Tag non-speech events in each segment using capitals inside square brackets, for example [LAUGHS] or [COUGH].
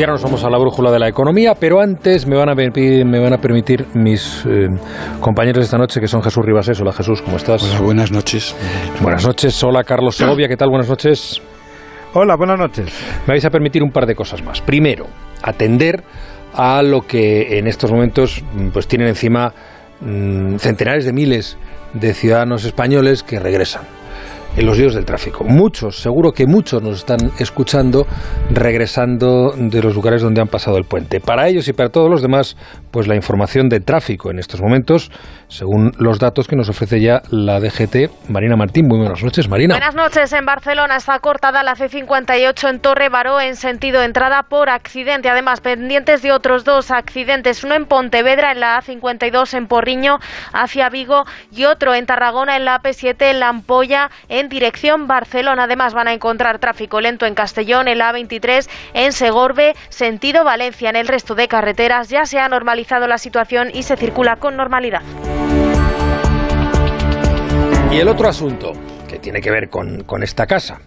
Y ahora nos vamos a la brújula de la economía, pero antes me van a, me van a permitir mis eh, compañeros de esta noche, que son Jesús Ribasés. Hola Jesús, ¿cómo estás? Hola, buenas noches. Buenas noches. Hola Carlos Segovia, ¿qué tal? Buenas noches. Hola, buenas noches. Me vais a permitir un par de cosas más. Primero, atender a lo que en estos momentos pues tienen encima mm, centenares de miles de ciudadanos españoles que regresan en los días del tráfico. Muchos, seguro que muchos nos están escuchando regresando de los lugares donde han pasado el puente. Para ellos y para todos los demás, pues la información de tráfico en estos momentos, según los datos que nos ofrece ya la DGT. Marina Martín, muy buenas noches, Marina. Buenas noches. En Barcelona está cortada la C58 en Torre Baró en sentido entrada por accidente. Además, pendientes de otros dos accidentes, uno en Pontevedra en la A52 en Porriño hacia Vigo y otro en Tarragona en la AP7 en La Ampolla en dirección Barcelona. Además, van a encontrar tráfico lento en Castellón, en la A23 en Segorbe, sentido Valencia. En el resto de carreteras ya se ha normalizado la situación y se circula con normalidad. Y el otro asunto que tiene que ver con, con esta casa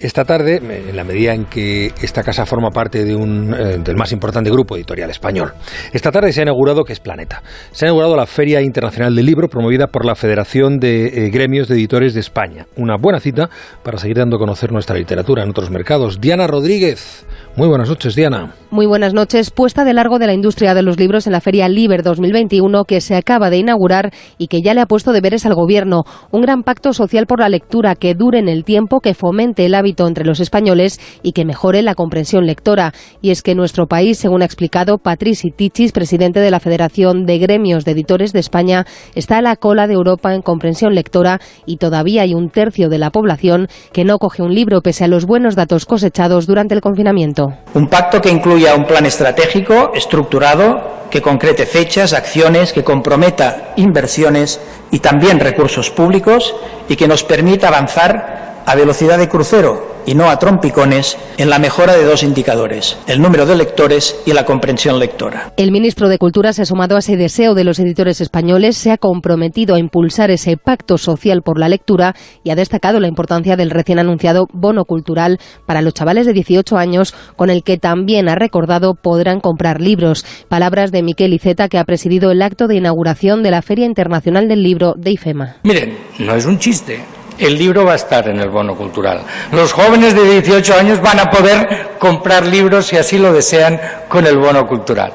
esta tarde, en la medida en que esta casa forma parte de un, eh, del más importante grupo editorial español, esta tarde se ha inaugurado, que es Planeta, se ha inaugurado la Feria Internacional del Libro promovida por la Federación de eh, Gremios de Editores de España. Una buena cita para seguir dando a conocer nuestra literatura en otros mercados. Diana Rodríguez, muy buenas noches, Diana. Muy buenas noches. Puesta de largo de la industria de los libros en la Feria Liber 2021 que se acaba de inaugurar y que ya le ha puesto deberes al Gobierno. Un gran pacto social por la lectura que dure en el tiempo, que fomente el hábito entre los españoles y que mejore la comprensión lectora. Y es que nuestro país, según ha explicado Patrici Tichis, presidente de la Federación de Gremios de Editores de España, está a la cola de Europa en comprensión lectora y todavía hay un tercio de la población que no coge un libro pese a los buenos datos cosechados durante el confinamiento. Un pacto que incluya un plan estratégico estructurado que concrete fechas, acciones, que comprometa inversiones y también recursos públicos y que nos permita avanzar a velocidad de crucero y no a trompicones en la mejora de dos indicadores, el número de lectores y la comprensión lectora. El ministro de Cultura se ha sumado a ese deseo de los editores españoles, se ha comprometido a impulsar ese pacto social por la lectura y ha destacado la importancia del recién anunciado bono cultural para los chavales de 18 años, con el que también ha recordado podrán comprar libros. Palabras de Miquel Iceta, que ha presidido el acto de inauguración de la Feria Internacional del Libro de IFEMA. Miren, no es un chiste el libro va a estar en el bono cultural. Los jóvenes de 18 años van a poder comprar libros si así lo desean con el bono cultural.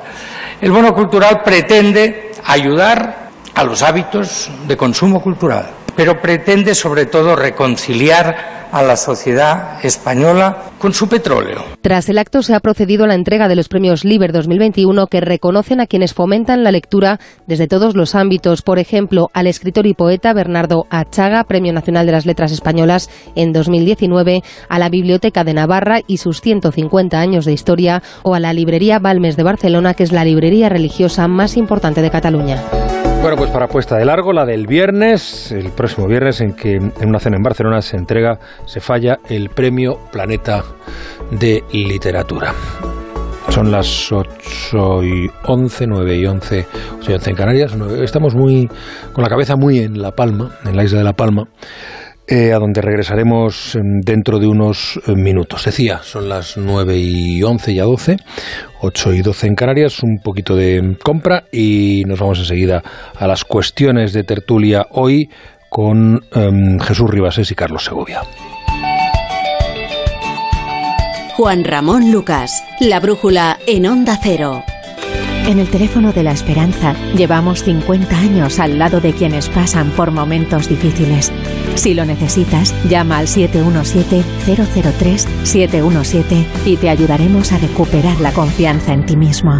El bono cultural pretende ayudar a los hábitos de consumo cultural, pero pretende sobre todo reconciliar a la sociedad española con su petróleo. Tras el acto se ha procedido a la entrega de los premios Liber 2021 que reconocen a quienes fomentan la lectura desde todos los ámbitos. Por ejemplo, al escritor y poeta Bernardo Achaga, Premio Nacional de las Letras Españolas en 2019, a la Biblioteca de Navarra y sus 150 años de historia, o a la Librería Balmes de Barcelona, que es la librería religiosa más importante de Cataluña. Bueno, pues para puesta de largo, la del viernes, el próximo viernes, en que en una cena en Barcelona se entrega, se falla el premio Planeta de Literatura. Son las 8 y 11, 9 y 11, 8 y 11 en Canarias. Estamos muy con la cabeza muy en La Palma, en la isla de La Palma. Eh, a donde regresaremos dentro de unos eh, minutos. Decía, son las 9 y 11 y a 12, 8 y 12 en Canarias, un poquito de compra y nos vamos enseguida a las cuestiones de tertulia hoy con em, Jesús Ribasés y Carlos Segovia. Juan Ramón Lucas, La Brújula en Onda Cero. En el teléfono de la esperanza llevamos 50 años al lado de quienes pasan por momentos difíciles. Si lo necesitas, llama al 717-003-717 y te ayudaremos a recuperar la confianza en ti mismo.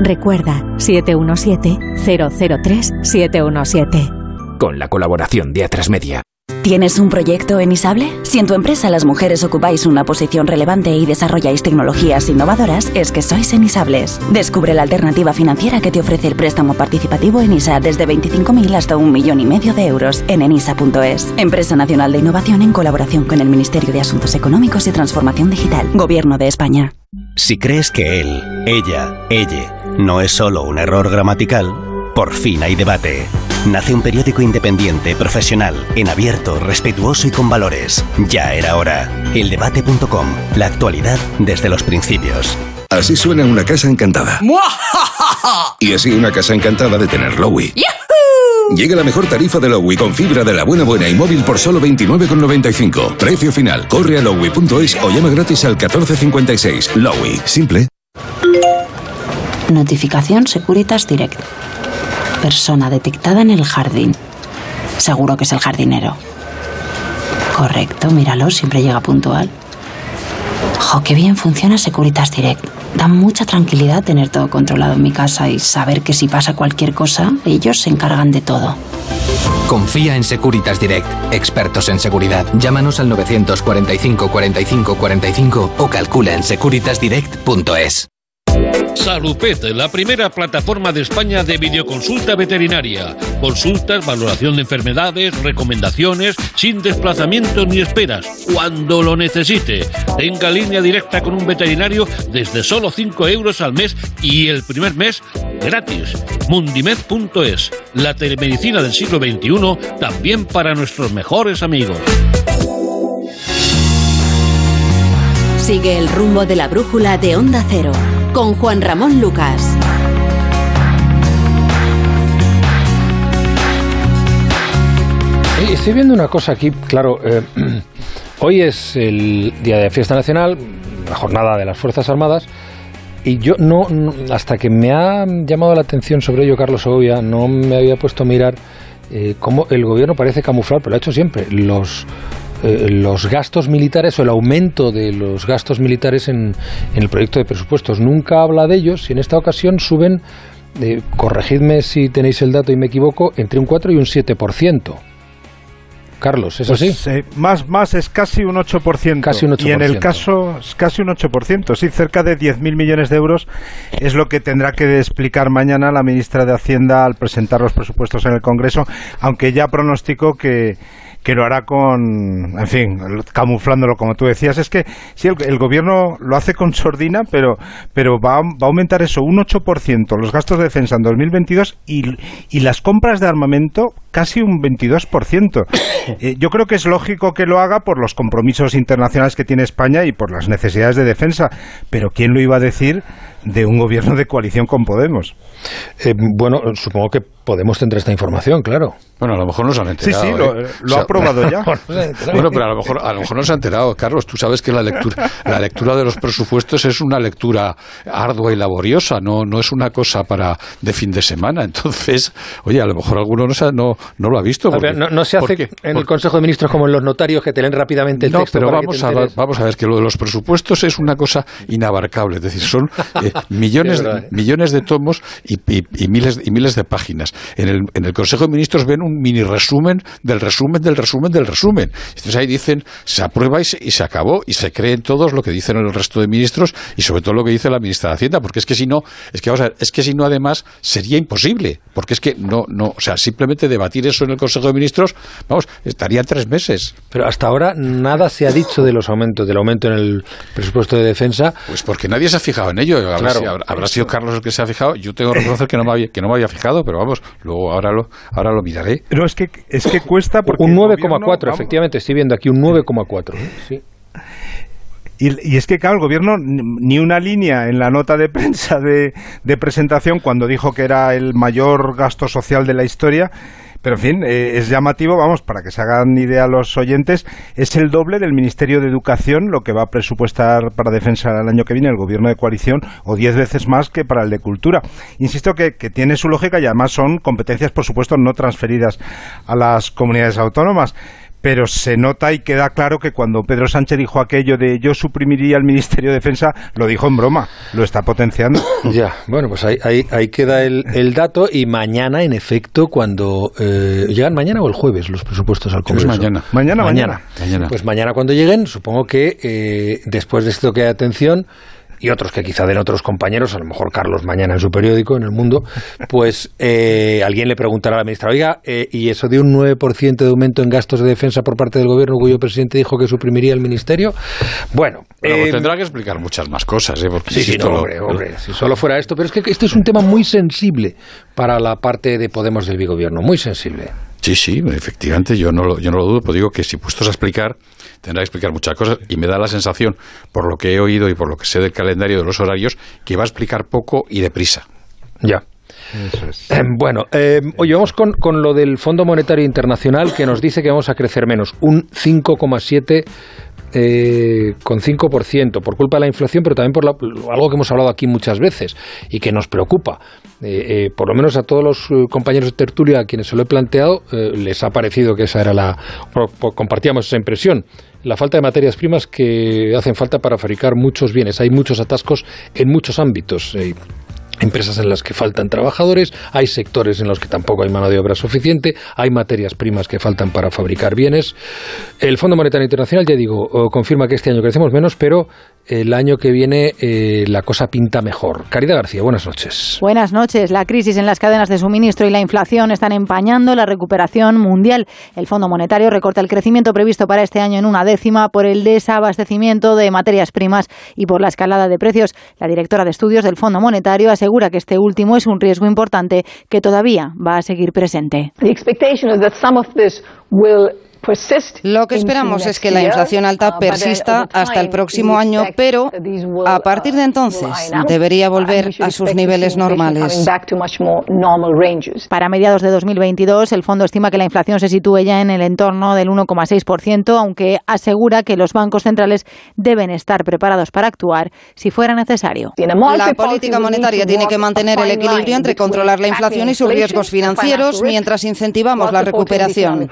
Recuerda 717-003-717. Con la colaboración de Atrasmedia. ¿Tienes un proyecto en Isable? Si en tu empresa las mujeres ocupáis una posición relevante y desarrolláis tecnologías innovadoras, es que sois enisables. Descubre la alternativa financiera que te ofrece el préstamo participativo en ISA desde 25.000 hasta un millón y medio de euros en enisa.es. Empresa Nacional de Innovación en colaboración con el Ministerio de Asuntos Económicos y Transformación Digital, Gobierno de España. Si crees que él, ella, ella no es solo un error gramatical, por fin hay debate. Nace un periódico independiente, profesional, en abierto, respetuoso y con valores. Ya era hora. Eldebate.com. La actualidad desde los principios. Así suena una casa encantada. [LAUGHS] Y así una casa encantada de tener Lowy. Llega la mejor tarifa de Lowy con fibra de la buena buena y móvil por solo 29,95. Precio final. Corre a lowy.es o llama gratis al 1456. Lowy. Simple. Notificación Securitas Direct. Persona detectada en el jardín. Seguro que es el jardinero. Correcto, míralo, siempre llega puntual. Jo, qué bien funciona Securitas Direct. Da mucha tranquilidad tener todo controlado en mi casa y saber que si pasa cualquier cosa, ellos se encargan de todo. Confía en Securitas Direct, expertos en seguridad. Llámanos al 945 45 45 o calcula en securitasdirect.es. Salupet, la primera plataforma de España de videoconsulta veterinaria. Consultas, valoración de enfermedades, recomendaciones, sin desplazamiento ni esperas, cuando lo necesite. Tenga línea directa con un veterinario desde solo 5 euros al mes y el primer mes gratis. Mundimed.es, la telemedicina del siglo XXI, también para nuestros mejores amigos. Sigue el rumbo de la brújula de Onda Cero con Juan Ramón Lucas. Estoy viendo una cosa aquí, claro, eh, [CLEARS THROAT] hoy es el Día de Fiesta Nacional, la jornada de las Fuerzas Armadas, y yo no, hasta que me ha llamado la atención sobre ello Carlos Segovia, no me había puesto a mirar eh, cómo el gobierno parece camuflar, pero lo ha hecho siempre, los eh, los gastos militares o el aumento de los gastos militares en, el proyecto de presupuestos. Nunca habla de ellos y en esta ocasión suben, eh, corregidme si tenéis el dato y me equivoco, entre un 4 y un 7%. Carlos, ¿es pues, así? Eh, más, más es casi un 8%. Casi un 8%. Y en el caso es casi un 8%, sí, cerca de 10.000 millones de euros es lo que tendrá que explicar mañana la ministra de Hacienda al presentar los presupuestos en el Congreso, aunque ya pronosticó que que lo hará con, en fin, camuflándolo como tú decías. Es que sí, el, gobierno lo hace con sordina, pero, pero va, va, a aumentar eso un 8% los gastos de defensa en 2022 y, y las compras de armamento casi un 22%. [COUGHS] Eh, yo creo que es lógico que lo haga por los compromisos internacionales que tiene España y por las necesidades de defensa, pero ¿quién lo iba a decir de un gobierno de coalición con Podemos? Eh, bueno, supongo que Podemos tendrá esta información, claro. Bueno, a lo mejor no se han enterado. Sí, sí, lo, ¿eh? ha aprobado [LAUGHS] ya. bueno, pero a lo, mejor, a lo mejor no se ha enterado, Carlos. Tú sabes que la lectura, la lectura de los presupuestos es una lectura ardua y laboriosa, no, no es una cosa para de fin de semana. Entonces, oye, a lo mejor alguno no, no, no lo ha visto. no, se hace en el Consejo de Ministros como en los notarios que te leen rápidamente el texto. pero vamos, a, vamos a ver que lo de los presupuestos es una cosa inabarcable. Es decir, son [LAUGHS] eh, millones, ¿eh? millones de tomos y, y, miles, y miles de páginas. En el, en el Consejo de Ministros ven un mini resumen del resumen del resumen del resumen. Entonces ahí dicen, se aprueba y se, acabó y se creen todos lo que dicen el resto de ministros y sobre todo lo que dice la ministra de Hacienda, porque es que si no, es que vamos a ver, es que si no además sería imposible, porque es que no, no, o sea, simplemente debatir eso en el Consejo de Ministros, vamos, estaría tres meses. Pero hasta ahora nada se ha dicho de los aumentos, del aumento en el presupuesto de defensa. Pues porque nadie se ha fijado en ello. Habrá, sido Carlos el que se ha fijado. Yo tengo [LAUGHS] reconocer que no me había, que no me había fijado, pero vamos, luego ahora lo, ahora lo miraré. Pero es que, es que cuesta porque Un 9,4, efectivamente, estoy viendo aquí un 9,4. ¿eh? Sí. Y, es que, claro, el gobierno ni una línea en la nota de prensa de, de, presentación cuando dijo que era el mayor gasto social de la historia. Pero en fin, eh, es llamativo, vamos, para que se hagan idea los oyentes, es el doble del Ministerio de Educación lo que va a presupuestar para defensa el año que viene el gobierno de coalición, o diez veces más que para el de cultura. Insisto que, que tiene su lógica y además son competencias, por supuesto, no transferidas a las comunidades autónomas pero se nota y queda claro que cuando Pedro Sánchez dijo aquello de yo suprimiría el Ministerio de Defensa, lo dijo en broma, lo está potenciando. [COUGHS] Ya, bueno, pues ahí, ahí, queda el, el, dato y mañana, en efecto, cuando eh, llegan mañana o el jueves los presupuestos al Congreso. mañana. Mañana, mañana. mañana. Pues mañana cuando lleguen, supongo que eh, después de esto que hay atención y otros que quizá den otros compañeros, a lo mejor Carlos mañana en su periódico, en El Mundo, pues eh, alguien le preguntará a la ministra, oiga, eh, ¿y eso de un 9% de aumento en gastos de defensa por parte del gobierno cuyo presidente dijo que suprimiría el ministerio? Bueno... Eh, tendrá que explicar muchas más cosas, ¿eh? Porque sí, sí, no, hombre, hombre, si solo fuera esto, pero es que este es un tema muy sensible para la parte de Podemos del bigobierno, muy sensible. Sí, sí, efectivamente, yo no lo, yo no lo dudo, pero digo que si puestos a explicar, tendrá que explicar muchas cosas y me da la sensación, por lo que he oído y por lo que sé del calendario de los horarios, que va a explicar poco y deprisa. Ya. Eh, bueno, eh, oye, vamos con, con, lo del Fondo Monetario Internacional que nos dice que vamos a crecer menos, un 5,7 eh, con 5% por culpa de la inflación, pero también por algo que hemos hablado aquí muchas veces y que nos preocupa. Eh, eh, por lo menos a todos los compañeros de tertulia a quienes se lo he planteado, les ha parecido que esa era la. compartíamos esa impresión. La falta de materias primas que hacen falta para fabricar muchos bienes. Hay muchos atascos en muchos ámbitos empresas en las que faltan trabajadores, hay sectores en los que tampoco hay mano de obra suficiente, hay materias primas que faltan para fabricar bienes. El Fondo Monetario Internacional, ya digo, confirma que este año crecemos menos, pero el año que viene eh, la cosa pinta mejor. Caridad García, buenas noches. Buenas noches. La crisis en las cadenas de suministro y la inflación están empañando la recuperación mundial. El Fondo Monetario recorta el crecimiento previsto para este año en una décima por el desabastecimiento de materias primas y por la escalada de precios. La directora de estudios del Fondo Monetario asegura que este último es un riesgo importante que todavía va a seguir presente. Lo que esperamos es que la inflación alta uh, persista hasta el próximo año, pero a partir de entonces debería volver a sus niveles normales. Para mediados de 2022, el fondo estima que la inflación se sitúe ya en el entorno del 1,6%, aunque asegura que los bancos centrales deben estar preparados para actuar si fuera necesario. La política monetaria tiene que mantener el equilibrio entre controlar la inflación y sus riesgos financieros mientras incentivamos la recuperación.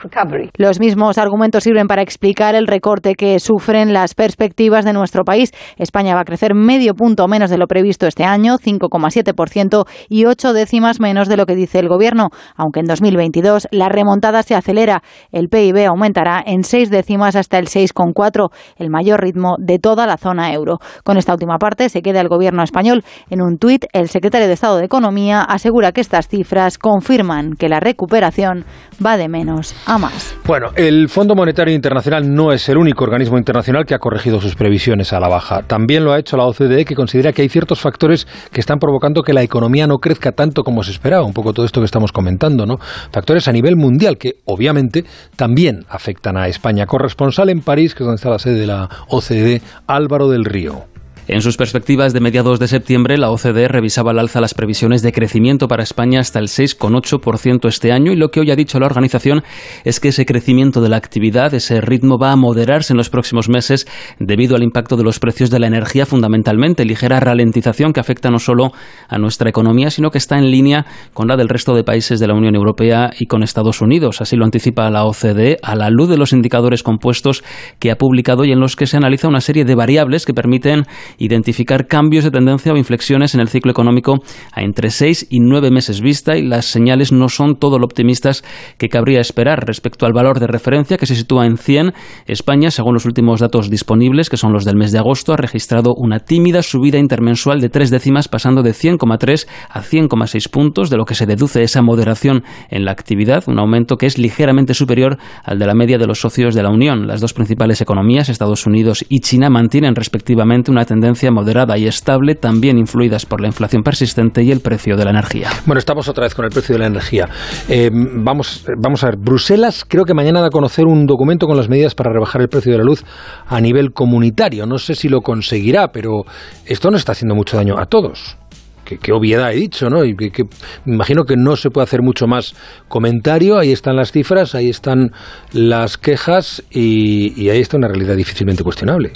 Los mismos argumentos sirven para explicar el recorte que sufren las perspectivas de nuestro país. España va a crecer medio punto menos de lo previsto este año, 5,7% y ocho décimas menos de lo que dice el Gobierno, aunque en 2022 la remontada se acelera. El PIB aumentará en seis décimas hasta el 6,4, el mayor ritmo de toda la zona euro. Con esta última parte se queda el Gobierno español. En un tuit, el secretario de Estado de Economía asegura que estas cifras confirman que la recuperación va de menos a más. Bueno, el Fondo Monetario Internacional no es el único organismo internacional que ha corregido sus previsiones a la baja. También lo ha hecho la OCDE, que considera que hay ciertos factores que están provocando que la economía no crezca tanto como se esperaba. Un poco todo esto que estamos comentando, ¿no? Factores a nivel mundial que, obviamente, también afectan a España. Corresponsal en París, que es donde está la sede de la OCDE, Álvaro del Río. En sus perspectivas de mediados de septiembre, la OCDE revisaba al alza las previsiones de crecimiento para España hasta el 6,8% este año y lo que hoy ha dicho la organización es que ese crecimiento de la actividad, ese ritmo va a moderarse en los próximos meses debido al impacto de los precios de la energía fundamentalmente, ligera ralentización que afecta no solo a nuestra economía, sino que está en línea con la del resto de países de la Unión Europea y con Estados Unidos. Así lo anticipa la OCDE a la luz de los indicadores compuestos que ha publicado y en los que se analiza una serie de variables que permiten identificar cambios de tendencia o inflexiones en el ciclo económico a entre seis y nueve meses vista y las señales no son todo lo optimistas que cabría esperar respecto al valor de referencia que se sitúa en 100. España, según los últimos datos disponibles, que son los del mes de agosto, ha registrado una tímida subida intermensual de tres décimas pasando de 100,3 a 100,6 puntos, de lo que se deduce esa moderación en la actividad, un aumento que es ligeramente superior al de la media de los socios de la Unión. Las dos principales economías, Estados Unidos y China, mantienen respectivamente una tendencia moderada y estable, también influidas por la inflación persistente y el precio de la energía. Bueno, estamos otra vez con el precio de la energía. Eh, vamos, vamos a ver, Bruselas creo que mañana da a conocer un documento con las medidas para rebajar el precio de la luz a nivel comunitario. No sé si lo conseguirá, pero esto no está haciendo mucho daño a todos. Qué, obviedad he dicho, ¿no? Y que, me imagino que no se puede hacer mucho más comentario. Ahí están las cifras, ahí están las quejas y ahí está una realidad difícilmente cuestionable.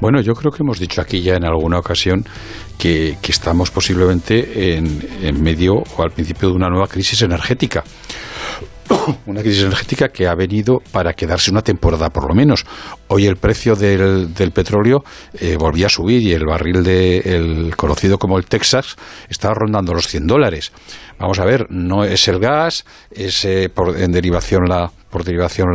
Bueno, yo creo que hemos dicho aquí ya en alguna ocasión que, estamos posiblemente en, medio o al principio de una nueva crisis energética [COUGHS] una crisis energética que ha venido para quedarse una temporada por lo menos. Hoy el precio del, petróleo eh, volvía a subir y el barril de, el conocido como el Texas estaba rondando los 100 dólares. Vamos a ver, no es el gas, es eh, por, en derivación la por derivación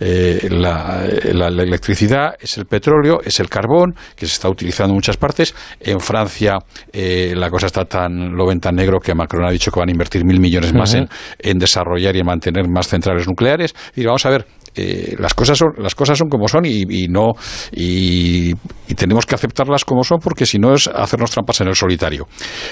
eh, la, la, electricidad, es el petróleo, es el carbón, que se está utilizando en muchas partes. En Francia eh, la cosa está tan, lo ven tan negro que Macron ha dicho que van a invertir mil millones más en, en, desarrollar y en mantener más centrales nucleares. Y vamos a ver, eh, las cosas son las cosas son como son y, no y, tenemos que aceptarlas como son porque si no es hacernos trampas en el solitario.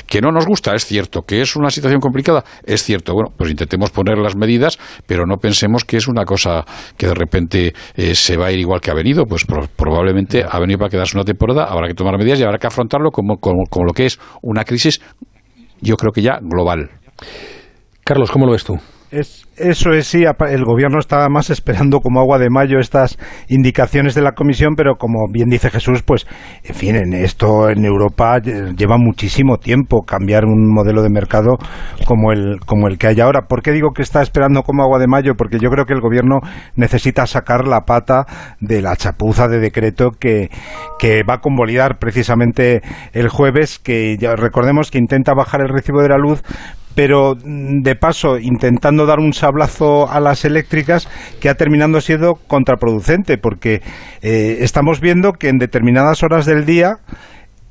Que no nos gusta es cierto, que es una situación complicada es cierto. Bueno, pues intentemos poner las medidas, pero no pensemos que es una cosa que de repente eh, se va a ir igual que ha venido. Pues probablemente ha venido para quedarse una temporada, habrá que tomar medidas y habrá que afrontarlo como, como, como lo que es una crisis, yo creo que ya global. Carlos, ¿cómo lo ves tú? Es, eso es, sí, el gobierno estaba más esperando como agua de mayo estas indicaciones de la comisión, pero como bien dice Jesús, pues, en fin, en esto en Europa lleva muchísimo tiempo cambiar un modelo de mercado como el, como el que hay ahora. ¿Por qué digo que está esperando como agua de mayo? Porque yo creo que el gobierno necesita sacar la pata de la chapuza de decreto que, que va a convalidar precisamente el jueves, que ya recordemos que intenta bajar el recibo de la luz, pero mm, de paso intentando dar un sablazo a las eléctricas que ha terminado siendo contraproducente, porque eh, estamos viendo que en determinadas horas del día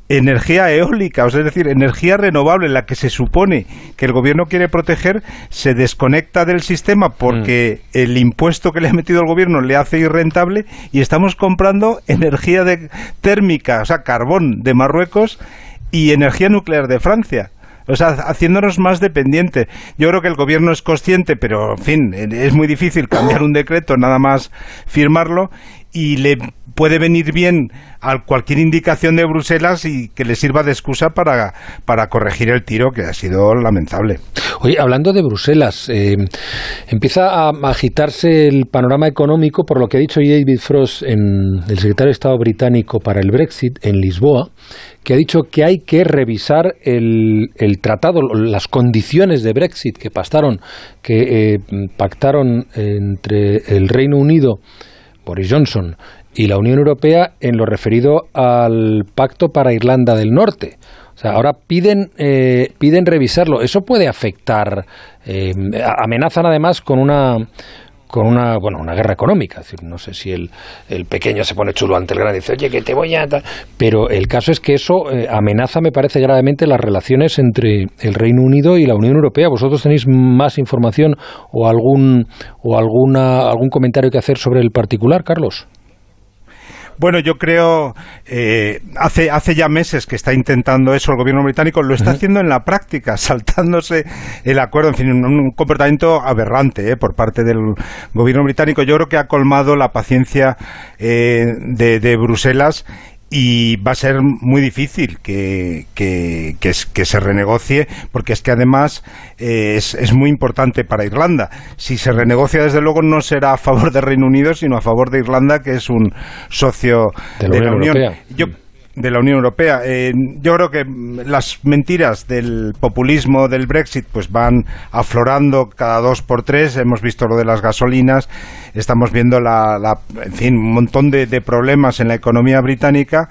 energía eólica, o sea, es decir, energía renovable, la que se supone que el gobierno quiere proteger, se desconecta del sistema porque mm. el impuesto que le ha metido el gobierno le hace irrentable y estamos comprando energía térmica, o sea, carbón de Marruecos y energía nuclear de Francia o sea, haciéndonos más dependientes. Yo creo que el gobierno es consciente, pero en fin, es muy difícil cambiar un decreto, nada más firmarlo, y le puede venir bien a cualquier indicación de Bruselas y que le sirva de excusa para, para corregir el tiro que ha sido lamentable. Oye, hablando de Bruselas, eh, empieza a agitarse el panorama económico por lo que ha dicho David Frost, en, el secretario de Estado británico para el Brexit en Lisboa, que ha dicho que hay que revisar el, el tratado, las condiciones de Brexit que pactaron, que eh, pactaron entre el Reino Unido Boris Johnson y la Unión Europea en lo referido al pacto para Irlanda del Norte. O sea, ahora piden, eh, piden revisarlo. Eso puede afectar, eh, amenazan además con una con una, bueno, una guerra económica. No sé si el, el, pequeño se pone chulo ante el grande y dice, oye, que te voy a... Pero el caso es que eso eh, amenaza, me parece, gravemente las relaciones entre el Reino Unido y la Unión Europea. ¿Vosotros tenéis más información o algún, o alguna, algún comentario que hacer sobre el particular, Carlos? Bueno, yo creo, eh, hace, hace ya meses que está intentando eso el gobierno británico, lo está haciendo en la práctica, [LAUGHS] saltándose el acuerdo, en fin, un, comportamiento aberrante eh, por parte del gobierno británico. Yo creo que ha colmado la paciencia eh, de, de Bruselas y va a ser muy difícil que, que, que, se renegocie porque es que además eh, es, es, muy importante para Irlanda. Si se renegocia, desde luego, no será a favor del Reino Unido, sino a favor de Irlanda, que es un socio de la, Unión. Yo, de la Unión Europea. Eh, yo creo que las mentiras del populismo del Brexit pues van aflorando cada dos por tres. Hemos visto lo de las gasolinas, estamos viendo la, en fin, un montón de, de problemas en la economía británica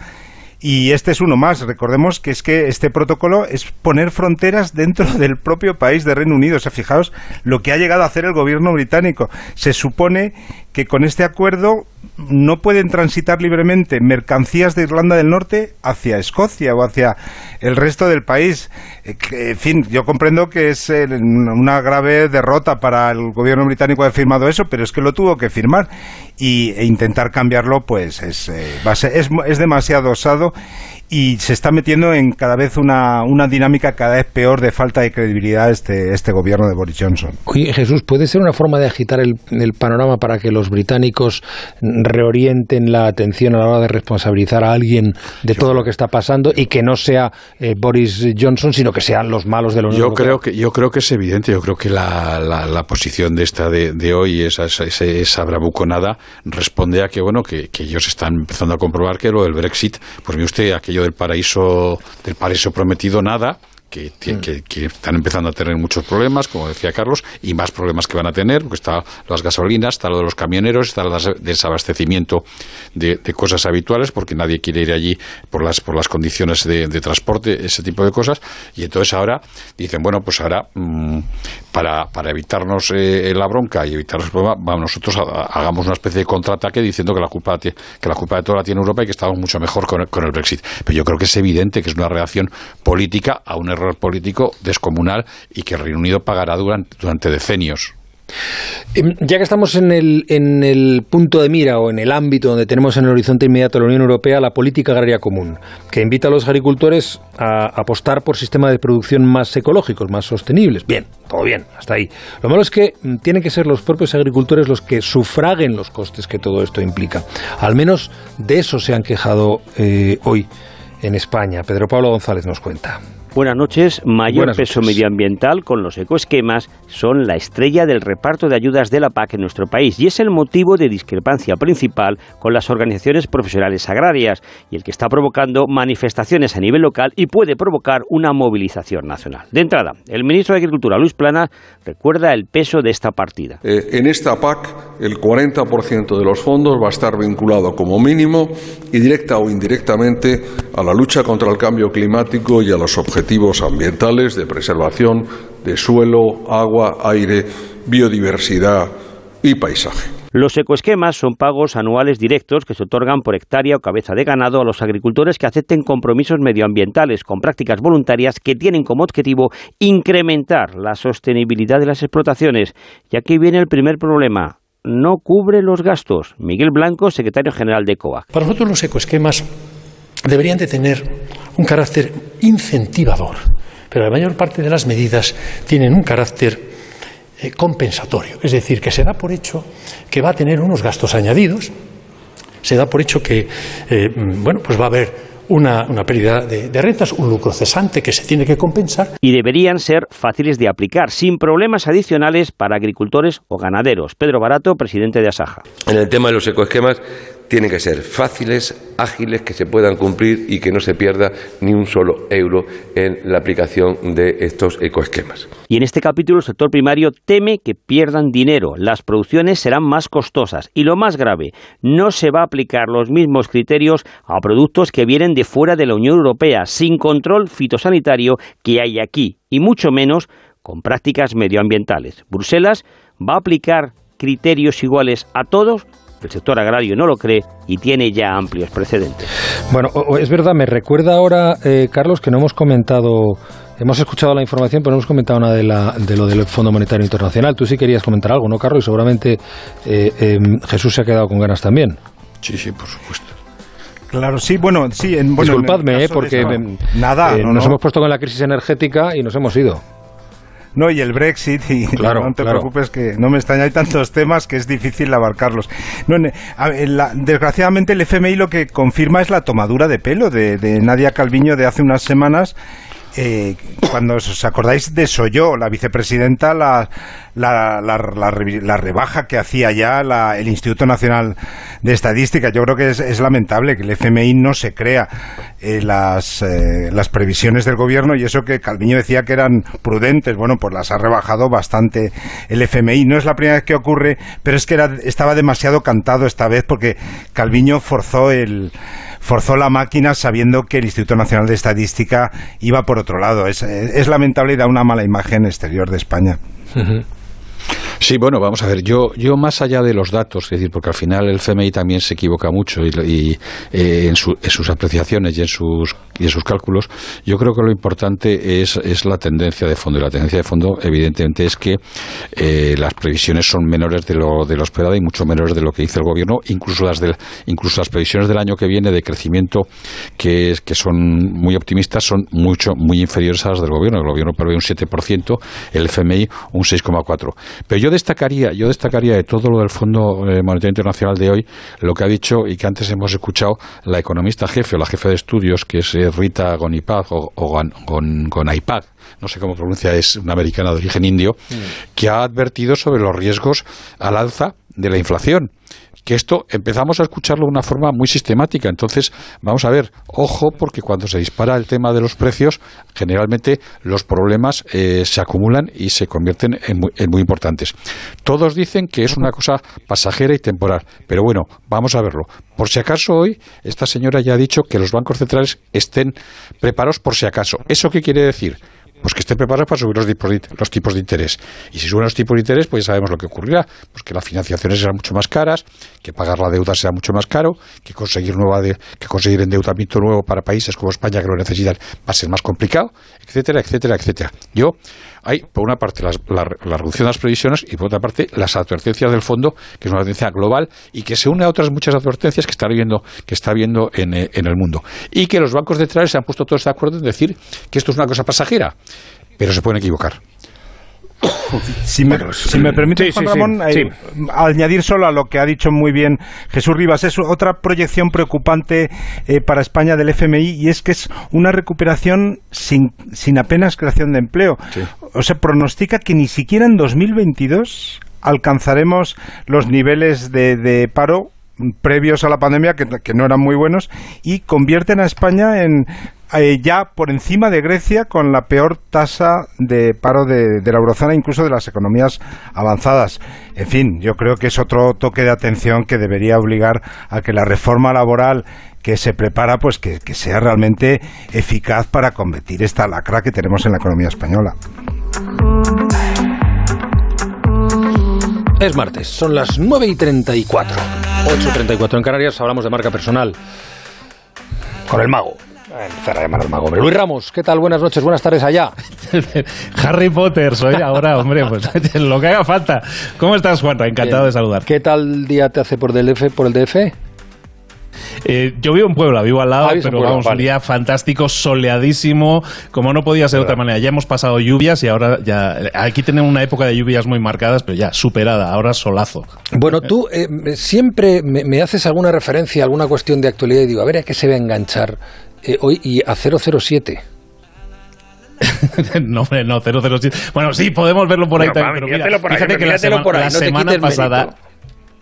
y este es uno más. Recordemos que es que este protocolo es poner fronteras dentro del propio país de Reino Unido. O sea, fijaos lo que ha llegado a hacer el gobierno británico. Se supone que con este acuerdo no pueden transitar libremente mercancías de Irlanda del Norte hacia Escocia o hacia el resto del país. Eh, en fin, yo comprendo que es una grave derrota para el gobierno británico haber firmado eso, pero es que lo tuvo que firmar y, e intentar cambiarlo, pues es, eh, es, es demasiado osado y se está metiendo en cada vez una, una dinámica cada vez peor de falta de credibilidad este, este gobierno de Boris Johnson. Oye, Jesús, ¿puede ser una forma de agitar el, el, panorama para que los británicos reorienten la atención a la hora de responsabilizar a alguien de todo lo que está pasando y que no sea eh, Boris Johnson, sino que sean los malos de la Unión yo Creo que, yo creo que es evidente, yo creo que la, la, posición de esta de, de hoy, esa, esa, esa, bravuconada, responde a que, bueno, que, que ellos están empezando a comprobar que lo del Brexit, pues mire usted, aquello del paraíso, del paraíso prometido nada, que, que, están empezando a tener muchos problemas, como decía Carlos, y más problemas que van a tener, porque está las gasolinas, está lo de los camioneros, está el desabastecimiento de, cosas habituales, porque nadie quiere ir allí por las, por las condiciones de, transporte, ese tipo de cosas, y entonces ahora dicen, bueno, pues ahora mm, para, para evitarnos eh, la bronca y evitar los problemas, vamos, nosotros hagamos una especie de contraataque diciendo que la culpa que la culpa de todo la tiene Europa y que estamos mucho mejor con el, con el Brexit. Pero yo creo que es evidente que es una reacción política a un error político descomunal y que el Reino Unido pagará durante, durante decenios. Em, ya que estamos en el, en el punto de mira o en el ámbito donde tenemos en el horizonte inmediato la Unión Europea la política agraria común, que invita a los agricultores a apostar por sistemas de producción más ecológicos, más sostenibles. Bien, todo bien, hasta ahí. Lo malo es que mm, tienen que ser los propios agricultores los que sufraguen los costes que todo esto implica. Al menos de eso se han quejado eh, hoy en España. Pedro Pablo González nos cuenta. Buenas noches. Mayor peso medioambiental con los ecoesquemas son la estrella del reparto de ayudas de la PAC en nuestro país y es el motivo de discrepancia principal con las organizaciones profesionales agrarias y el que está provocando manifestaciones a nivel local y puede provocar una movilización nacional. De entrada, el ministro de Agricultura, Luis Plana, recuerda el peso de esta partida. Eh, en esta PAC, el 40% de los fondos va a estar vinculado como mínimo y directa o indirectamente a la lucha contra el cambio climático y a los objetivos ambientales de preservación de suelo, agua, aire, biodiversidad y paisaje. Los ecoesquemas son pagos anuales directos que se otorgan por hectárea o cabeza de ganado a los agricultores que acepten compromisos medioambientales con prácticas voluntarias que tienen como objetivo incrementar la sostenibilidad de las explotaciones. Y aquí viene el primer problema. No cubre los gastos. Miguel Blanco, secretario general de COA. Para nosotros los ecoesquemas deberían de tener un carácter incentivador, pero la mayor parte de las medidas tienen un carácter eh, compensatorio, es decir, que se da por hecho que va a tener unos gastos añadidos, se da por hecho que eh, bueno, pues va a haber una, pérdida de, de, rentas, un lucro cesante que se tiene que compensar. Y deberían ser fáciles de aplicar, sin problemas adicionales para agricultores o ganaderos. Pedro Barato, presidente de Asaja. En el tema de los ecoesquemas, tienen que ser fáciles, ágiles, que se puedan cumplir y que no se pierda ni un solo euro en la aplicación de estos ecoesquemas. Y en este capítulo el sector primario teme que pierdan dinero, las producciones serán más costosas y lo más grave, no se va a aplicar los mismos criterios a productos que vienen de fuera de la Unión Europea sin control fitosanitario que hay aquí y mucho menos con prácticas medioambientales. Bruselas va a aplicar criterios iguales a todos el sector agrario no lo cree y tiene ya amplios precedentes. Bueno, es verdad, me recuerda ahora, eh, Carlos, que no hemos comentado, hemos escuchado la información, pero no hemos comentado nada de, la, de lo del Fondo Monetario Internacional. Tú sí querías comentar algo, ¿no, Carlos? Y seguramente eh, em, Jesús se ha quedado con ganas también. Sí, sí, por supuesto. Claro, sí, bueno, sí. En, bueno, Disculpadme, eh, porque nada, nos hemos puesto con la crisis energética y nos hemos ido. No, y el Brexit, y [LAUGHS] no te preocupes que no me extraña, hay tantos temas que es difícil abarcarlos. No, desgraciadamente el FMI lo que confirma es la tomadura de pelo de, de Nadia Calviño de hace unas semanas eh, cuando os acordáis de Soyo, la vicepresidenta, la, la, la, rebaja que hacía ya el Instituto Nacional de Estadística, yo creo que es, lamentable que el FMI no se crea eh, las, eh, las previsiones del gobierno y eso que Calviño decía que eran prudentes, bueno, pues las ha rebajado bastante el FMI. No es la primera vez que ocurre, pero es que era, estaba demasiado cantado esta vez porque Calviño forzó el forzó la máquina sabiendo que el Instituto Nacional de Estadística iba por otro lado. Es, es lamentable y da una mala imagen exterior de España. Sí, bueno, vamos a ver, yo, yo más allá de los datos, es decir, porque al final el FMI también se equivoca mucho y, eh, en, sus apreciaciones y en sus, y en sus cálculos, yo creo que lo importante es, es la tendencia de fondo. Y la tendencia de fondo, evidentemente, es que eh, las previsiones son menores de lo, de lo esperado y mucho menores de lo que dice el gobierno, incluso las, del, incluso las previsiones del año que viene de crecimiento que, que son muy optimistas son mucho, muy inferiores a las del gobierno. El gobierno prevé un 7%, el FMI un 6,4%. Pero yo destacaría, yo destacaría de todo lo del Fondo eh, Monetario Internacional de hoy, lo que ha dicho y que antes hemos escuchado la economista jefe o la jefe de estudios, que es eh, Rita Gonipad o, Gonaipad, no sé cómo pronuncia, es una americana de origen indio, mm. que ha advertido sobre los riesgos al alza de la inflación que esto empezamos a escucharlo de una forma muy sistemática. Entonces, vamos a ver, ojo, porque cuando se dispara el tema de los precios, generalmente los problemas eh, se acumulan y se convierten en muy, importantes. Todos dicen que es una cosa pasajera y temporal, pero bueno, vamos a verlo. Por si acaso hoy, esta señora ya ha dicho que los bancos centrales estén preparados por si acaso. ¿Eso qué quiere decir? Pues que esté preparado para subir los tipos, de, los tipos de interés. Y si suben los tipos de interés, pues ya sabemos lo que ocurrirá, pues que las financiaciones serán mucho más caras, que pagar la deuda será mucho más caro, que conseguir nueva que conseguir endeudamiento nuevo para países como España que lo necesitan va a ser más complicado, etcétera, etcétera, etcétera. Yo hay, por una parte, la, reducción de las previsiones y, por otra parte, las advertencias del fondo, que es una advertencia global y que se une a otras muchas advertencias que está viendo, que está viendo en, eh, en el mundo. Y que los bancos centrales se han puesto todos de acuerdo en decir que esto es una cosa pasajera, pero se pueden equivocar. Si me, si me permite, Juan Ramón, eh, añadir solo a lo que ha dicho muy bien Jesús Rivas, es otra proyección preocupante eh, para España del FMI y es que es una recuperación sin, sin apenas creación de empleo. O sea, pronostica que ni siquiera en 2022 alcanzaremos los niveles de, de paro previos a la pandemia que, que, no eran muy buenos y convierten a España en eh, ya por encima de Grecia con la peor tasa de paro de, la eurozona, incluso de las economías avanzadas. En fin, yo creo que es otro toque de atención que debería obligar a que la reforma laboral que se prepara, pues que, sea realmente eficaz para combatir esta lacra que tenemos en la economía española. Es martes, son las 9 y 34. 8 y 34 en Canarias, hablamos de marca personal con el mago. Mago. Luis Ramos, ¿qué tal? Buenas noches, buenas tardes allá. [LAUGHS] Harry Potter soy ahora, hombre, pues [LAUGHS] lo que haga falta. ¿Cómo estás, Juanra? Encantado de saludar. ¿Qué tal día te hace por, DF, por el DF? Eh, yo vivo en Puebla, vivo al lado, ah, pero vamos, un día fantástico, soleadísimo, como no podía ser de otra manera. Ya hemos pasado lluvias y ahora ya. Aquí tenemos una época de lluvias muy marcadas, pero ya superada, ahora solazo. Bueno, tú eh, siempre me, me, haces alguna referencia, alguna cuestión de actualidad y digo, a ver a qué se va a enganchar eh, hoy y a 007. [LAUGHS] no, no, 007. Bueno, sí, podemos verlo por ahí también. Pero mira, fíjate que la, semana pasada.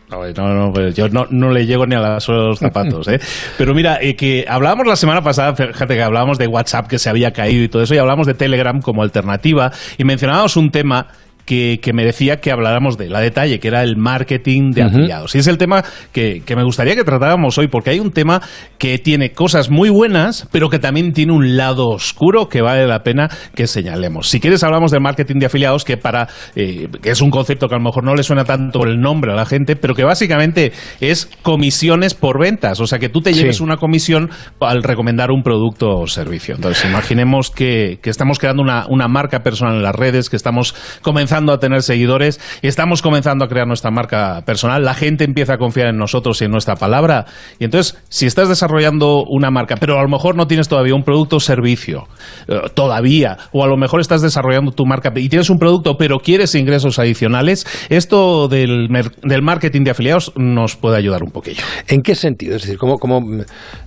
No, no, pues yo no, no, le llego ni a los zapatos, ¿eh? Pero mira, eh, que hablábamos la semana pasada, fíjate que hablábamos de WhatsApp que se había caído y todo eso, y hablábamos de Telegram como alternativa, y mencionábamos un tema que, merecía que habláramos de la detalle, que era el marketing de afiliados. Y es el tema que, me gustaría que tratáramos hoy, porque hay un tema que tiene cosas muy buenas, pero que también tiene un lado oscuro que vale la pena que señalemos. Si quieres, hablamos de marketing de afiliados, que, para, eh, que es un concepto que a lo mejor no le suena tanto el nombre a la gente, pero que básicamente es comisiones por ventas. O sea, que tú te lleves una comisión al recomendar un producto o servicio. Entonces, imaginemos que, que estamos creando una, una marca personal en las redes, que estamos comenzando a tener seguidores estamos comenzando a crear nuestra marca personal. La gente empieza a confiar en nosotros y en nuestra palabra. Y entonces, si estás desarrollando una marca, pero a lo mejor no tienes todavía un producto o servicio, eh, todavía, o a lo mejor estás desarrollando tu marca y tienes un producto, pero quieres ingresos adicionales, esto del, del marketing de afiliados nos puede ayudar un poquillo. ¿En qué sentido? Es decir, ¿cómo, cómo,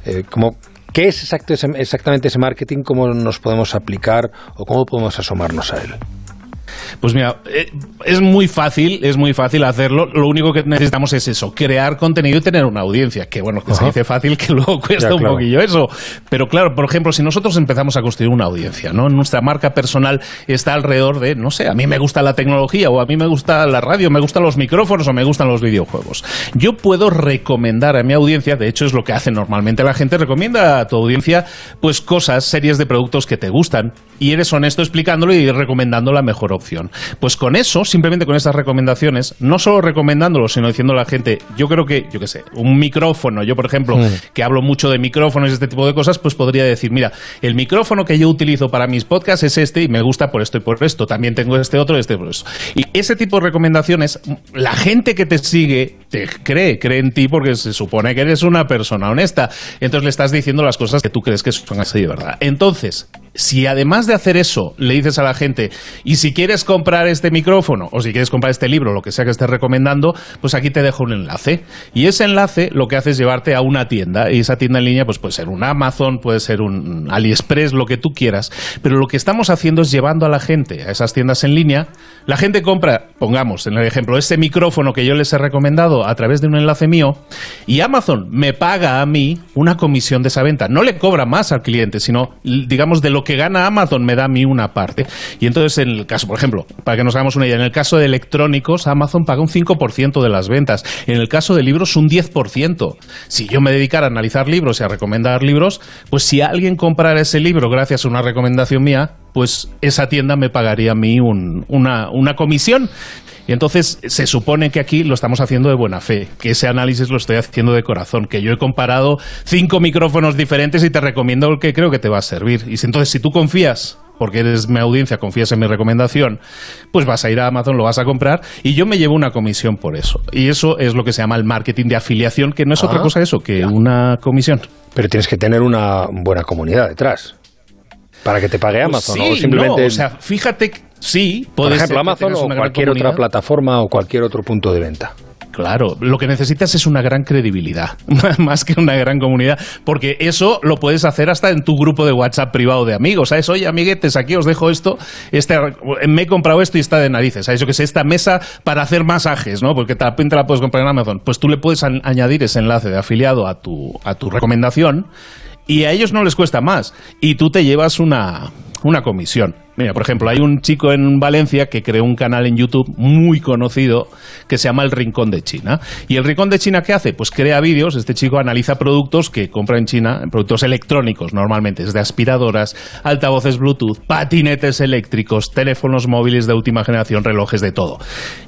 eh, cómo ¿Qué es exactamente ese marketing? ¿Cómo nos podemos aplicar o cómo podemos asomarnos a él? Pues mira, eh, es muy fácil, es muy fácil hacerlo. Lo único que necesitamos es eso, crear contenido y tener una audiencia. Que bueno, que se dice fácil, que luego cuesta un poquillo eso. Pero claro, por ejemplo, si nosotros empezamos a construir una audiencia, ¿no? Nuestra marca personal está alrededor de, no sé, a mí me gusta la tecnología, o a mí me gusta la radio, me gustan los micrófonos, o me gustan los videojuegos. Yo puedo recomendar a mi audiencia, de hecho es lo que hace normalmente la gente, recomienda a tu audiencia, pues cosas, series de productos que te gustan. Y eres honesto explicándolo y recomendando la mejor opción. Pues con eso, simplemente con estas recomendaciones, no solo recomendándolo, sino diciendo a la gente, yo creo que, yo qué sé, un micrófono, yo por ejemplo, mm. que hablo mucho de micrófonos y este tipo de cosas, pues podría decir, mira, el micrófono que yo utilizo para mis podcasts es este y me gusta por esto y por esto. También tengo este otro y este por eso. Y ese tipo de recomendaciones, la gente que te sigue te cree, cree en ti porque se supone que eres una persona honesta. Entonces le estás diciendo las cosas que tú crees que son así de verdad. Entonces, si además de hacer eso le dices a la gente, y si quieres comprar este micrófono o si quieres comprar este libro, lo que sea que estés recomendando, pues aquí te dejo un enlace. Y ese enlace lo que hace es llevarte a una tienda. Y esa tienda en línea pues puede ser un Amazon, puede ser un AliExpress, lo que tú quieras. Pero lo que estamos haciendo es llevando a la gente a esas tiendas en línea. La gente compra, pongamos en el ejemplo, ese micrófono que yo les he recomendado a través de un enlace mío y Amazon me paga a mí una comisión de esa venta. No le cobra más al cliente, sino digamos de lo que gana Amazon me da a mí una parte. Y entonces en el caso, por ejemplo, para que nos hagamos una idea, en el caso de electrónicos, Amazon paga un 5% de las ventas. En el caso de libros, un 10%. Si yo me dedicara a analizar libros y a recomendar libros, pues si alguien comprara ese libro gracias a una recomendación mía, pues esa tienda me pagaría a mí una, una comisión. Y entonces se supone que aquí lo estamos haciendo de buena fe, que ese análisis lo estoy haciendo de corazón, que yo he comparado cinco micrófonos diferentes y te recomiendo el que creo que te va a servir. Y entonces si tú confías porque eres mi audiencia, confías en mi recomendación, pues vas a ir a Amazon, lo vas a comprar y yo me llevo una comisión por eso. Y eso es lo que se llama el marketing de afiliación, que no es otra Ah, cosa eso que una comisión. Pero tienes que tener una buena comunidad detrás para que te pague Pues Amazon sí, o simplemente no, o sea, fíjate, sí, por ejemplo ser Amazon o cualquier otra plataforma o cualquier otro punto de venta. Claro, lo que necesitas es una gran credibilidad, [LAUGHS] más que una gran comunidad, porque eso lo puedes hacer hasta en tu grupo de WhatsApp privado de amigos, ¿sabes? Oye, amiguetes, aquí os dejo esto, este, me he comprado esto y está de narices, ¿sabes? Yo que sé, esta mesa para hacer masajes, ¿no? Porque también te la puedes comprar en Amazon. Pues tú le puedes añadir ese enlace de afiliado a tu, a tu recomendación y a ellos no les cuesta más y tú te llevas una, una comisión. Mira, por ejemplo, hay un chico en Valencia que creó un canal en YouTube muy conocido que se llama El Rincón de China. ¿Y el Rincón de China qué hace? Pues crea vídeos, este chico analiza productos que compra en China, productos electrónicos normalmente, desde aspiradoras, altavoces Bluetooth, patinetes eléctricos, teléfonos móviles de última generación, relojes de todo.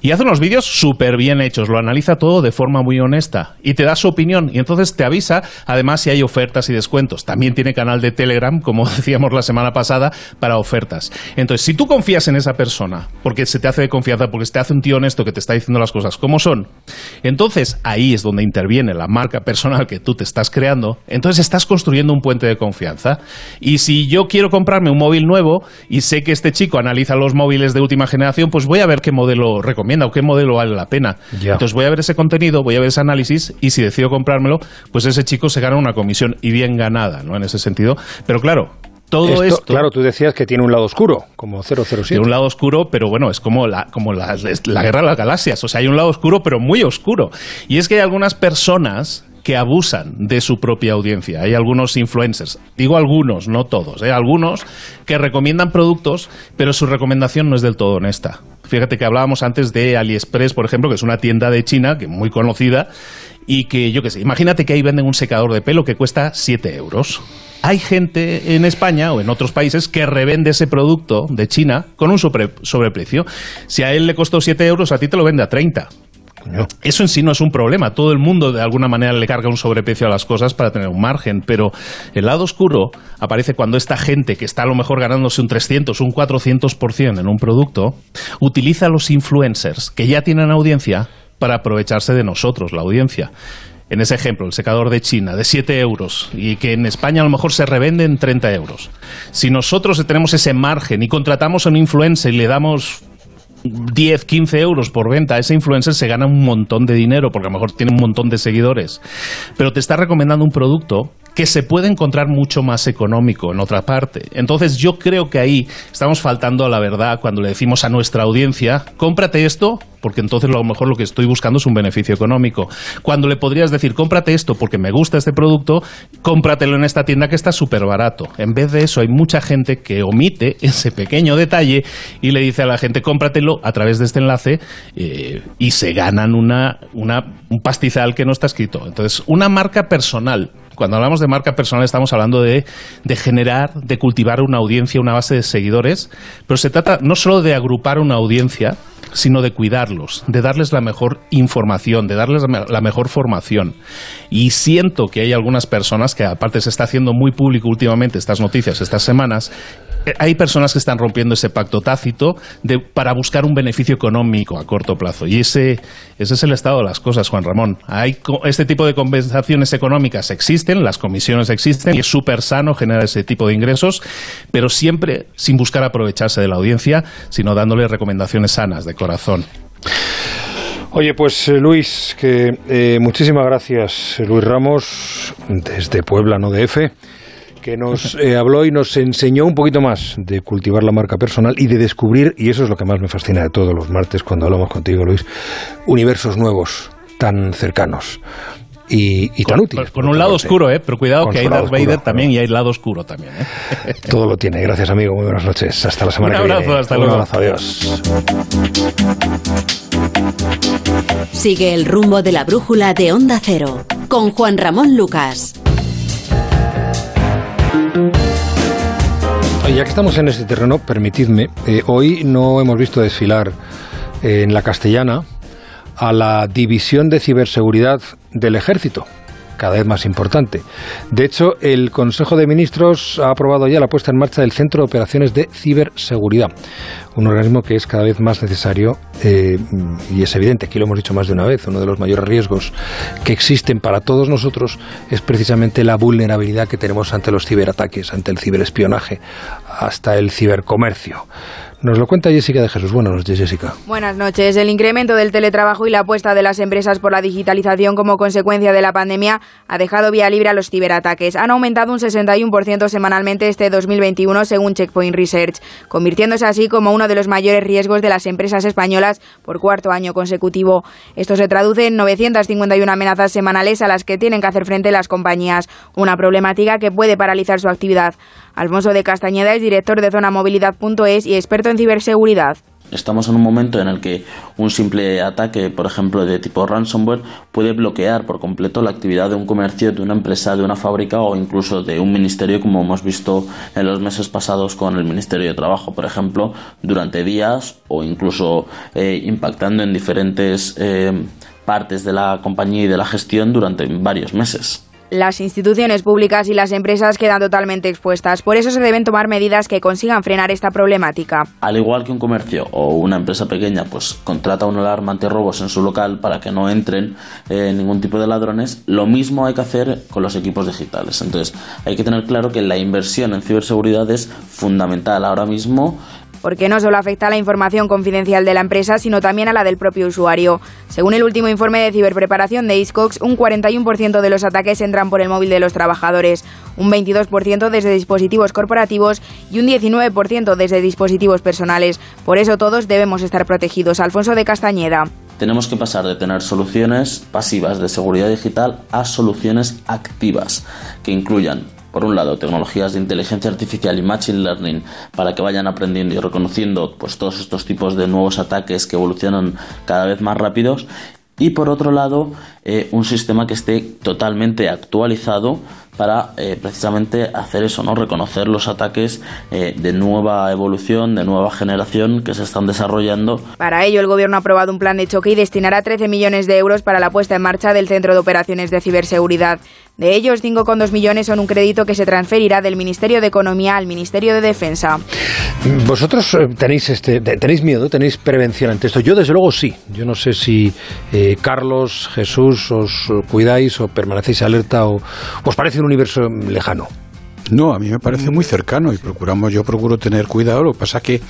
Y hace unos vídeos súper bien hechos, lo analiza todo de forma muy honesta y te da su opinión y entonces te avisa además si hay ofertas y descuentos. También tiene canal de Telegram, como [LAUGHS] decíamos la semana pasada, para ofertas. Entonces, si tú confías en esa persona, porque se te hace de confianza, porque se te hace un tío honesto que te está diciendo las cosas como son, entonces ahí es donde interviene la marca personal que tú te estás creando. Entonces estás construyendo un puente de confianza. Y si yo quiero comprarme un móvil nuevo y sé que este chico analiza los móviles de última generación, pues voy a ver qué modelo recomienda o qué modelo vale la pena. Entonces voy a ver ese contenido, voy a ver ese análisis y si decido comprármelo, pues ese chico se gana una comisión y bien ganada, ¿no? En ese sentido. Pero claro, todo esto, claro, tú decías que tiene un lado oscuro, como 007. de un lado oscuro, pero bueno, es como la, como la, la guerra de las galaxias. O sea, hay un lado oscuro, pero muy oscuro. Y es que hay algunas personas que abusan de su propia audiencia. Hay algunos influencers, digo algunos, no todos, ¿eh? algunos que recomiendan productos, pero su recomendación no es del todo honesta. Fíjate que hablábamos antes de AliExpress, por ejemplo, que es una tienda de China que muy conocida y que, yo qué sé, imagínate que ahí venden un secador de pelo que cuesta 7 euros. Hay gente en España o en otros países que revende ese producto de China con un sobre- sobreprecio. Si a él le costó 7 euros, a ti te lo vende a 30. Eso en sí no es un problema. Todo el mundo de alguna manera le carga un sobreprecio a las cosas para tener un margen, pero el lado oscuro aparece cuando esta gente que está a lo mejor ganándose un 300, un 400% en un producto, utiliza a los influencers que ya tienen audiencia para aprovecharse de nosotros, la audiencia. En ese ejemplo, el secador de China de 7 euros y que en España a lo mejor se revende en 30 euros. Si nosotros tenemos ese margen y contratamos a un influencer y le damos 10, 15 euros por venta, ese influencer se gana un montón de dinero porque a lo mejor tiene un montón de seguidores. Pero te está recomendando un producto que se puede encontrar mucho más económico en otra parte. Entonces yo creo que ahí estamos faltando a la verdad cuando le decimos a nuestra audiencia, cómprate esto, porque entonces a lo mejor lo que estoy buscando es un beneficio económico. Cuando le podrías decir, cómprate esto porque me gusta este producto, cómpratelo en esta tienda que está súper barato. En vez de eso hay mucha gente que omite [LAUGHS] ese pequeño detalle y le dice a la gente, cómpratelo a través de este enlace eh, y se ganan una, una, un pastizal que no está escrito. Entonces, una marca personal cuando hablamos de marca personal estamos hablando de, generar, de cultivar una audiencia, una base de seguidores, pero se trata no solo de agrupar una audiencia, sino de cuidarlos, de darles la mejor información, de darles la mejor formación. Y siento que hay algunas personas que aparte se está haciendo muy público últimamente estas noticias, estas semanas, hay personas que están rompiendo ese pacto tácito para buscar un beneficio económico a corto plazo. Y ese, ese es el estado de las cosas, Juan Ramón. Hay, este tipo de compensaciones económicas existen, las comisiones existen, y es súper sano generar ese tipo de ingresos, pero siempre sin buscar aprovecharse de la audiencia, sino dándole recomendaciones sanas de corazón. Oye, pues eh, Luis, que eh, muchísimas gracias, Luis Ramos, desde Puebla, no de F que nos eh, habló y nos enseñó un poquito más de cultivar la marca personal y de descubrir, y eso es lo que más me fascina de todos los martes cuando hablamos contigo, Luis, universos nuevos, tan cercanos. Y, y tan con, útiles. Con un lado oscuro, ¿eh? Pero cuidado con que hay Darth Vader también y hay lado oscuro también, ¿eh? [LAUGHS] Todo lo tiene. Gracias, amigo. Muy buenas noches. Hasta la semana un que abrazo, viene. Hasta un luego. abrazo. Adiós. Sigue el rumbo de la brújula de Onda Cero con Juan Ramón Lucas. Ya que estamos en este terreno, permitidme, eh, hoy no hemos visto desfilar eh, en la castellana a la División de Ciberseguridad del Ejército. cada vez más importante. De hecho, el Consejo de Ministros ha aprobado ya la puesta en marcha del Centro de Operaciones de Ciberseguridad, un organismo que es cada vez más necesario eh, y es evidente, aquí lo hemos dicho más de una vez, uno de los mayores riesgos que existen para todos nosotros es precisamente la vulnerabilidad que tenemos ante los ciberataques, ante el ciberespionaje, hasta el cibercomercio. Nos lo cuenta Jessica de Jesús. Buenas noches, Jessica. Buenas noches. El incremento del teletrabajo y la apuesta de las empresas por la digitalización como consecuencia de la pandemia ha dejado vía libre a los ciberataques. Han aumentado un 61% semanalmente este 2021 según Checkpoint Research, convirtiéndose así como uno de los mayores riesgos de las empresas españolas por cuarto año consecutivo. Esto se traduce en 951 amenazas semanales a las que tienen que hacer frente las compañías, una problemática que puede paralizar su actividad. Alfonso de Castañeda es director de Zona Movilidad.es y experto en ciberseguridad. Estamos en un momento en el que un simple ataque, por ejemplo, de tipo ransomware, puede bloquear por completo la actividad de un comercio, de una empresa, de una fábrica o incluso de un ministerio, como hemos visto en los meses pasados con el Ministerio de Trabajo, por ejemplo, durante días o incluso eh, impactando en diferentes eh, partes de la compañía y de la gestión durante varios meses las instituciones públicas y las empresas quedan totalmente expuestas. Por eso se deben tomar medidas que consigan frenar esta problemática. Al igual que un comercio o una empresa pequeña, pues contrata una alarma antirrobos en su local para que no entren eh, ningún tipo de ladrones, lo mismo hay que hacer con los equipos digitales. Entonces, hay que tener claro que la inversión en ciberseguridad es fundamental ahora mismo porque no solo afecta a la información confidencial de la empresa, sino también a la del propio usuario. Según el último informe de ciberpreparación de Iscox, un 41% de los ataques entran por el móvil de los trabajadores, un 22% desde dispositivos corporativos y un 19% desde dispositivos personales. Por eso todos debemos estar protegidos. Alfonso de Castañeda tenemos que pasar de tener soluciones pasivas de seguridad digital a soluciones activas que incluyan por un lado, tecnologías de inteligencia artificial y machine learning para que vayan aprendiendo y reconociendo pues, todos estos tipos de nuevos ataques que evolucionan cada vez más rápidos. Y por otro lado, eh, un sistema que esté totalmente actualizado para eh, precisamente hacer eso, ¿no? Reconocer los ataques eh, de nueva evolución, de nueva generación que se están desarrollando. Para ello, el Gobierno ha aprobado un plan de choque y destinará 13 millones de euros para la puesta en marcha del Centro de Operaciones de Ciberseguridad. De ellos, 5,2 millones son un crédito que se transferirá del Ministerio de Economía al Ministerio de Defensa. ¿Vosotros eh, tenéis, este, tenéis miedo, tenéis prevención ante esto? Yo, desde luego, sí. Yo no sé si Carlos, Jesús, os cuidáis o permanecéis alerta o os parece un universo lejano. No, a mí me parece muy cercano y procuramos, yo procuro tener cuidado. Lo que pasa que,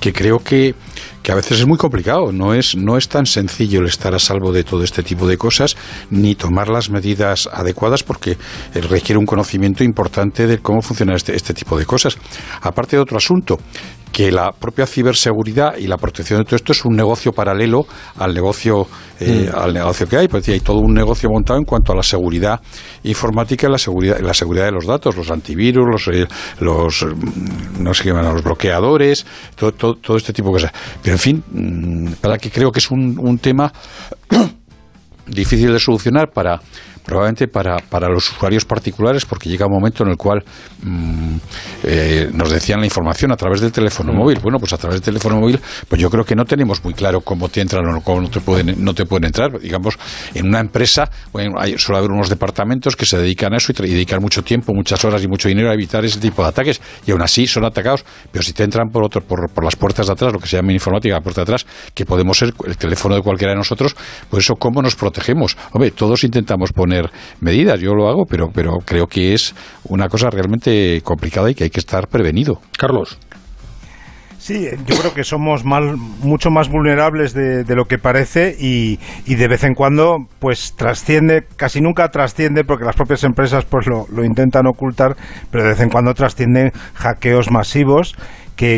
que creo que, que a veces es muy complicado. No es, no es tan sencillo el estar a salvo de todo este tipo de cosas, ni tomar las medidas adecuadas, porque requiere un conocimiento importante de cómo funciona este, este tipo de cosas. Aparte de otro asunto, que la propia ciberseguridad y la protección de todo esto es un negocio paralelo al negocio eh, mm. al negocio que hay, pues hay todo un negocio montado en cuanto a la seguridad informática y la seguridad la seguridad de los datos, los antivirus, los eh, los mm, no sé qué llaman, los bloqueadores, todo, todo, este tipo de cosas. Pero en fin, mm, para que creo que es un, un tema [CLEARS THROAT] difícil de solucionar para probablemente para, para los usuarios particulares, porque llega un momento en el cual mm, eh, nos decían la información a través del teléfono móvil. Bueno, pues a través del teléfono móvil, pues yo creo que no tenemos muy claro cómo te entran o cómo no te pueden, no te pueden entrar. Digamos, en una empresa bueno, hay, suele haber unos departamentos que se dedican a eso y, dedican mucho tiempo, muchas horas y mucho dinero a evitar ese tipo de ataques, y aún así son atacados. Pero si te entran por, otro, por, por las puertas de atrás, lo que se llama en informática, la puerta de atrás, que podemos ser el teléfono de cualquiera de nosotros, pues eso, ¿cómo nos protegemos? Hombre, todos intentamos poner medidas. Yo lo hago, pero, pero creo que es una cosa realmente complicada y que hay que estar prevenido. Carlos. Sí, yo creo que somos mucho más vulnerables de, lo que parece y, y, de vez en cuando pues trasciende, casi nunca trasciende porque las propias empresas pues lo, lo intentan ocultar, pero de vez en cuando trascienden hackeos masivos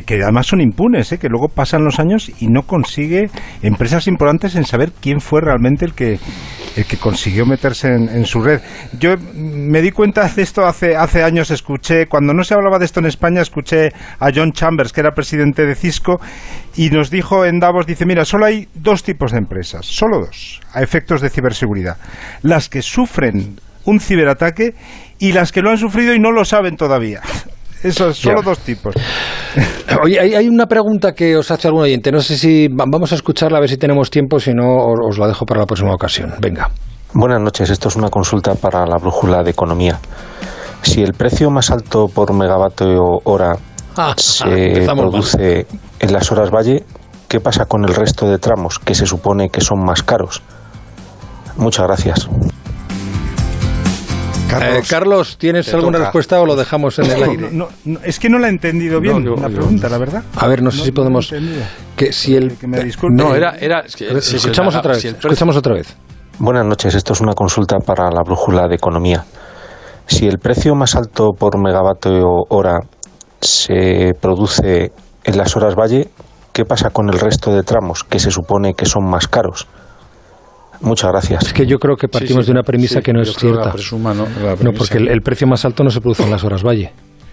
que, además son impunes, ¿eh? que luego pasan los años y no consigue empresas importantes en saber quién fue realmente el que, el que consiguió meterse en, su red. Yo me di cuenta de esto hace, hace años, escuché, cuando no se hablaba de esto en España, escuché a John Chambers, que era presidente de Cisco, y nos dijo en Davos, dice, mira, solo hay dos tipos de empresas, solo dos, a efectos de ciberseguridad. Las que sufren un ciberataque y las que lo han sufrido y no lo saben todavía. Esos, solo dos tipos. [LAUGHS] Oye, hay, una pregunta que os hace algún oyente. No sé si vamos a escucharla a ver si tenemos tiempo, si no os la dejo para la próxima ocasión. Venga. Buenas noches, esto es una consulta para la brújula de economía. Si el precio más alto por megavatio hora Ah, se empezamos produce en las horas valle, ¿qué pasa con el resto de tramos que se supone que son más caros? Muchas gracias. Eh, Carlos, ¿tienes alguna toca. respuesta o lo dejamos en el aire? no, no, es que no la he entendido bien No, yo- la yo- pregunta, la verdad. A ver, no sé si podemos... Que si el... Que me disculpe. No, era, era es que- si- escuchamos otra vez, si el precio- escuchamos otra vez. Buenas noches, esto es una consulta para la brújula de economía. Si el precio más alto por megavatio hora se produce en las horas valle, ¿qué pasa con el resto de tramos que se supone que son más caros? Muchas gracias. Es que yo creo que partimos Sí, sí, de una premisa sí, que no es cierta. la presuma, ¿no? La No, premisa. porque el, el precio más alto no se produce en las horas valle.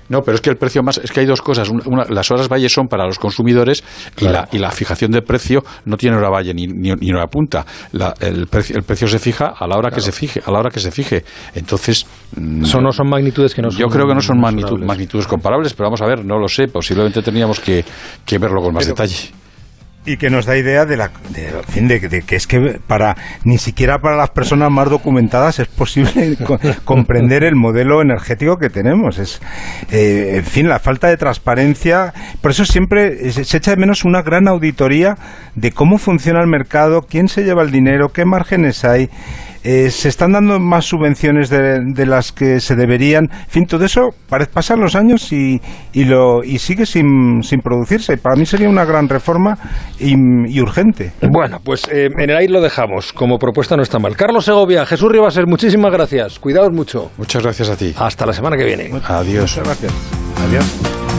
No, pero es que el precio más. Es que hay dos cosas. Una- una- las horas valle son para los consumidores y, la, y la fijación del precio no tiene hora valle ni, ni, ni hora punta. La- el, precio, el precio se fija a la hora que se fije. A la hora que se fije. Entonces. mm, Son, no son magnitudes que no son Yo creo que no son magnitu- mensurables. magnitudes comparables, pero vamos a ver, no lo sé. Posiblemente teníamos que, que verlo con más Pero- detalle. Y que nos da idea de la de, de, de que es que para ni siquiera para las personas más documentadas es posible [LAUGHS] co- comprender el modelo energético que tenemos. Es eh, en fin la falta de transparencia por eso siempre se echa de menos una gran auditoría de cómo funciona el mercado quién se lleva el dinero qué márgenes hay eh, se están dando más subvenciones de, de las que se deberían. En fin, todo eso parece pasan los años y, y, lo, y sigue sin, sin producirse. Para mí sería una gran reforma y, y urgente. Bueno, pues eh, en el aire lo dejamos. Como propuesta no está mal. Carlos Segovia, Jesús Ribaser, muchísimas gracias. Cuidaos mucho. Muchas gracias a ti. Hasta la semana que viene. Adiós. Muchas gracias. Adiós.